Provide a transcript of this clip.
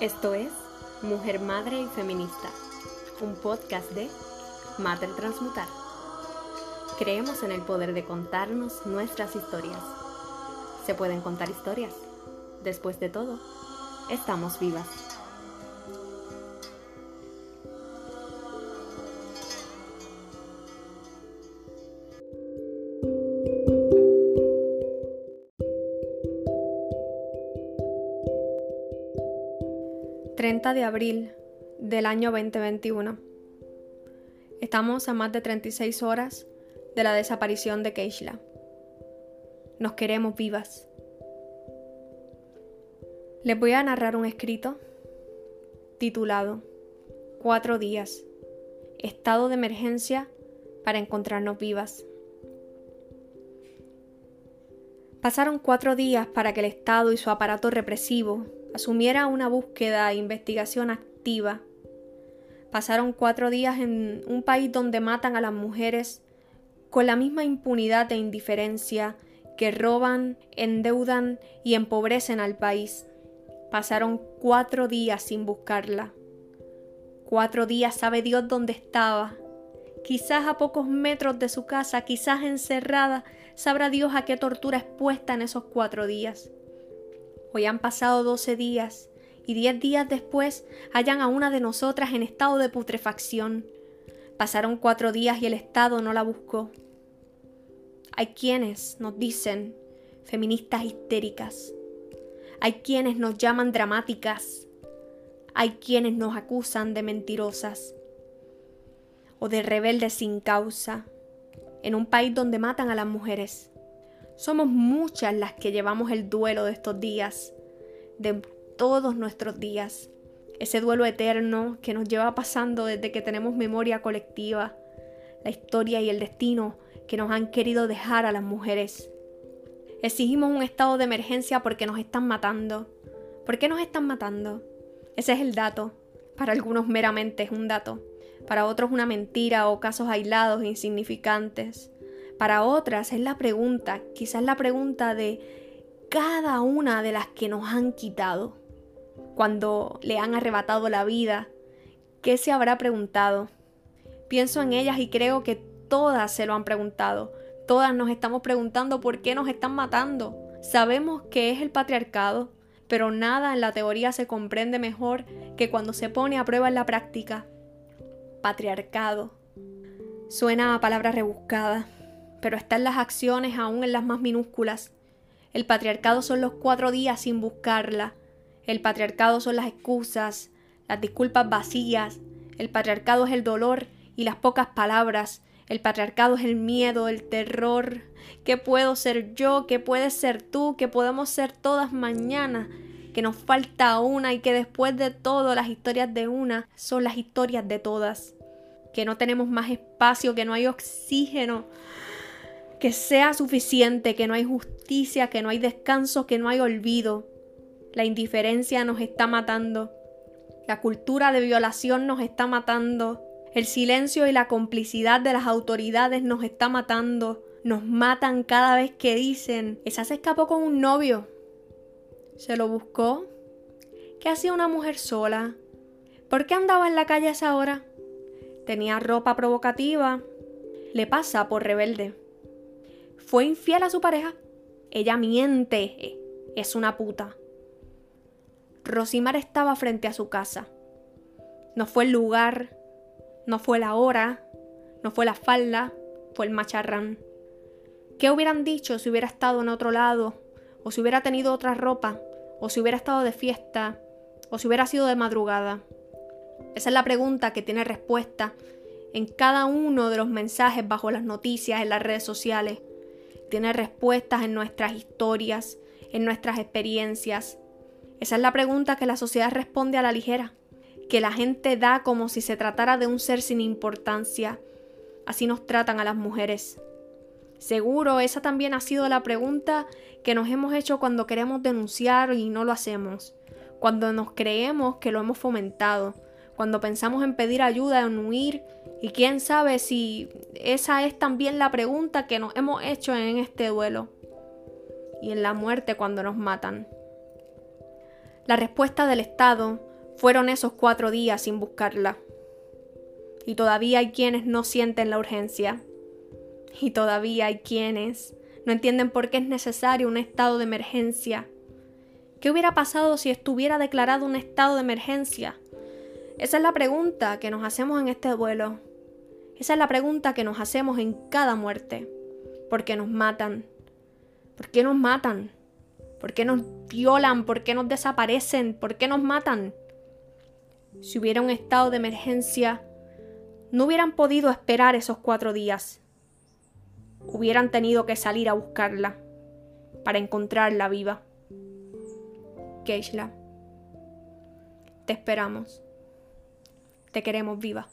Esto es Mujer, Madre y Feminista, un podcast de Mater Transmutar. Creemos en el poder de contarnos nuestras historias. Se pueden contar historias. Después de todo, estamos vivas. 30 de abril del año 2021. Estamos a más de 36 horas de la desaparición de Keishla. Nos queremos vivas. Les voy a narrar un escrito titulado Cuatro días. Estado de emergencia para encontrarnos vivas. Pasaron cuatro días para que el Estado y su aparato represivo asumiera una búsqueda e investigación activa. Pasaron cuatro días en un país donde matan a las mujeres con la misma impunidad e indiferencia que roban, endeudan y empobrecen al país. Pasaron cuatro días sin buscarla. Cuatro días sabe Dios dónde estaba. Quizás a pocos metros de su casa, quizás encerrada, sabrá Dios a qué tortura expuesta en esos cuatro días. Hoy han pasado doce días y diez días después hallan a una de nosotras en estado de putrefacción. Pasaron cuatro días y el Estado no la buscó. Hay quienes nos dicen feministas histéricas. Hay quienes nos llaman dramáticas. Hay quienes nos acusan de mentirosas o de rebeldes sin causa en un país donde matan a las mujeres. Somos muchas las que llevamos el duelo de estos días, de todos nuestros días. Ese duelo eterno que nos lleva pasando desde que tenemos memoria colectiva, la historia y el destino que nos han querido dejar a las mujeres. Exigimos un estado de emergencia porque nos están matando. ¿Por qué nos están matando? Ese es el dato. Para algunos meramente es un dato. Para otros una mentira o casos aislados e insignificantes. Para otras es la pregunta, quizás la pregunta de cada una de las que nos han quitado. Cuando le han arrebatado la vida, ¿qué se habrá preguntado? Pienso en ellas y creo que todas se lo han preguntado. Todas nos estamos preguntando por qué nos están matando. Sabemos que es el patriarcado, pero nada en la teoría se comprende mejor que cuando se pone a prueba en la práctica. Patriarcado. Suena a palabra rebuscada, pero está en las acciones aún en las más minúsculas. El patriarcado son los cuatro días sin buscarla. El patriarcado son las excusas, las disculpas vacías. El patriarcado es el dolor y las pocas palabras. El patriarcado es el miedo, el terror. ¿Qué puedo ser yo? ¿Qué puedes ser tú? ¿Qué podemos ser todas mañana? Que nos falta una y que después de todo las historias de una son las historias de todas. Que no tenemos más espacio, que no hay oxígeno que sea suficiente, que no hay justicia, que no hay descanso, que no hay olvido. La indiferencia nos está matando. La cultura de violación nos está matando. El silencio y la complicidad de las autoridades nos está matando. Nos matan cada vez que dicen, esa se escapó con un novio. Se lo buscó. ¿Qué hacía una mujer sola? ¿Por qué andaba en la calle a esa hora? Tenía ropa provocativa. Le pasa por rebelde fue infiel a su pareja. Ella miente. Es una puta. Rosimar estaba frente a su casa. No fue el lugar, no fue la hora, no fue la falda, fue el macharrán. ¿Qué hubieran dicho si hubiera estado en otro lado? ¿O si hubiera tenido otra ropa? ¿O si hubiera estado de fiesta? ¿O si hubiera sido de madrugada? Esa es la pregunta que tiene respuesta en cada uno de los mensajes bajo las noticias en las redes sociales tiene respuestas en nuestras historias, en nuestras experiencias. Esa es la pregunta que la sociedad responde a la ligera, que la gente da como si se tratara de un ser sin importancia. Así nos tratan a las mujeres. Seguro esa también ha sido la pregunta que nos hemos hecho cuando queremos denunciar y no lo hacemos, cuando nos creemos que lo hemos fomentado, cuando pensamos en pedir ayuda, en huir y quién sabe si esa es también la pregunta que nos hemos hecho en este duelo y en la muerte cuando nos matan. La respuesta del Estado Fueron esos cuatro días sin buscarla. Y todavía hay quienes no sienten la urgencia. Y todavía hay quienes no entienden por qué es necesario un estado de emergencia. ¿Qué hubiera pasado si estuviera declarado un estado de emergencia? Esa es la pregunta que nos hacemos en este duelo. Esa es la pregunta que nos hacemos en cada muerte. ¿Por qué nos matan? ¿Por qué nos matan? ¿Por qué nos violan? ¿Por qué nos desaparecen? ¿Por qué nos matan? Si hubiera un estado de emergencia, no hubieran podido esperar esos cuatro días. Hubieran tenido que salir a buscarla para encontrarla viva. Keishla, te esperamos. Te queremos viva.